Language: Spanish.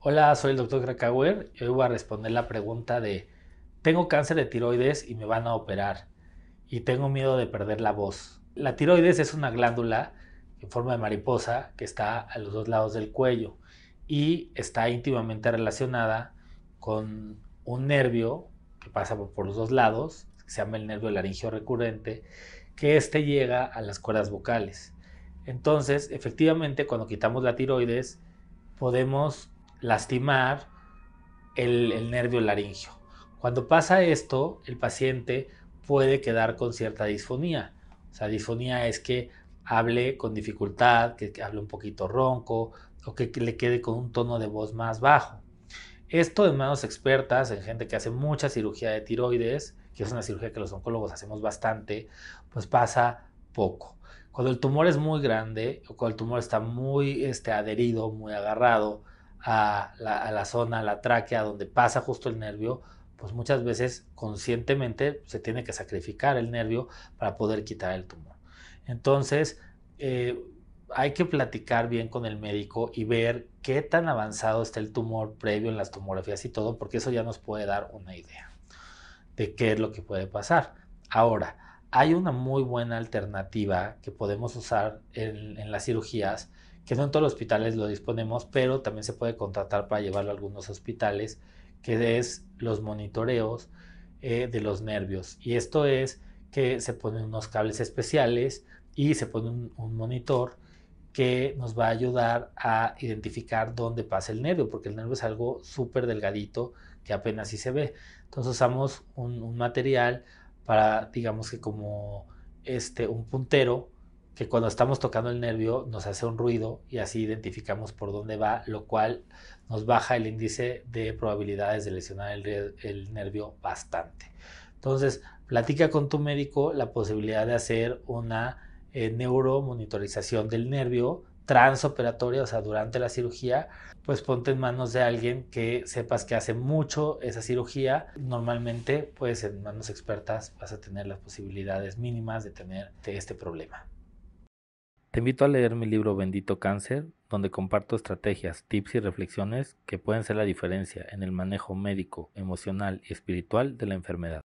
Hola, soy el doctor Krakauer y hoy voy a responder la pregunta de tengo cáncer de tiroides y me van a operar y tengo miedo de perder la voz. La tiroides es una glándula en forma de mariposa que está a los dos lados del cuello y está íntimamente relacionada con un nervio que pasa por los dos lados, se llama el nervio laringio recurrente, que éste llega a las cuerdas vocales. Entonces, efectivamente, cuando quitamos la tiroides, podemos lastimar el, nervio laringio. Cuando pasa esto, el paciente puede quedar con cierta disfonía. O sea, disfonía es que hable con dificultad, que, hable un poquito ronco o que, le quede con un tono de voz más bajo. Esto en manos expertas, en gente que hace mucha cirugía de tiroides, que es una cirugía que los oncólogos hacemos bastante, pues pasa poco. Cuando el tumor es muy grande o cuando el tumor está muy este, adherido, muy agarrado a la, zona, a la tráquea, donde pasa justo el nervio, pues muchas veces conscientemente se tiene que sacrificar el nervio para poder quitar el tumor. Entonces, eh, hay que platicar bien con el médico y ver qué tan avanzado está el tumor previo en las tomografías y todo, porque eso ya nos puede dar una idea de qué es lo que puede pasar. Ahora, hay una muy buena alternativa que podemos usar en, las cirugías, que no en todos los hospitales lo disponemos, pero también se puede contratar para llevarlo a algunos hospitales, que es los monitoreos eh, de los nervios. Y esto es que se ponen unos cables especiales y se pone un, monitor que nos va a ayudar a identificar dónde pasa el nervio, porque el nervio es algo súper delgadito que apenas sí se ve. Entonces usamos un, material para, digamos que como este, un puntero, que cuando estamos tocando el nervio nos hace un ruido y así identificamos por dónde va, lo cual nos baja el índice de probabilidades de lesionar el, el nervio bastante. Entonces, platica con tu médico la posibilidad de hacer una eh, neuromonitorización del nervio transoperatoria, o sea, durante la cirugía, pues ponte en manos de alguien que sepas que hace mucho esa cirugía. Normalmente, pues en manos expertas vas a tener las posibilidades mínimas de tener este problema. Te invito a leer mi libro Bendito Cáncer, donde comparto estrategias, tips y reflexiones que pueden ser la diferencia en el manejo médico, emocional y espiritual de la enfermedad.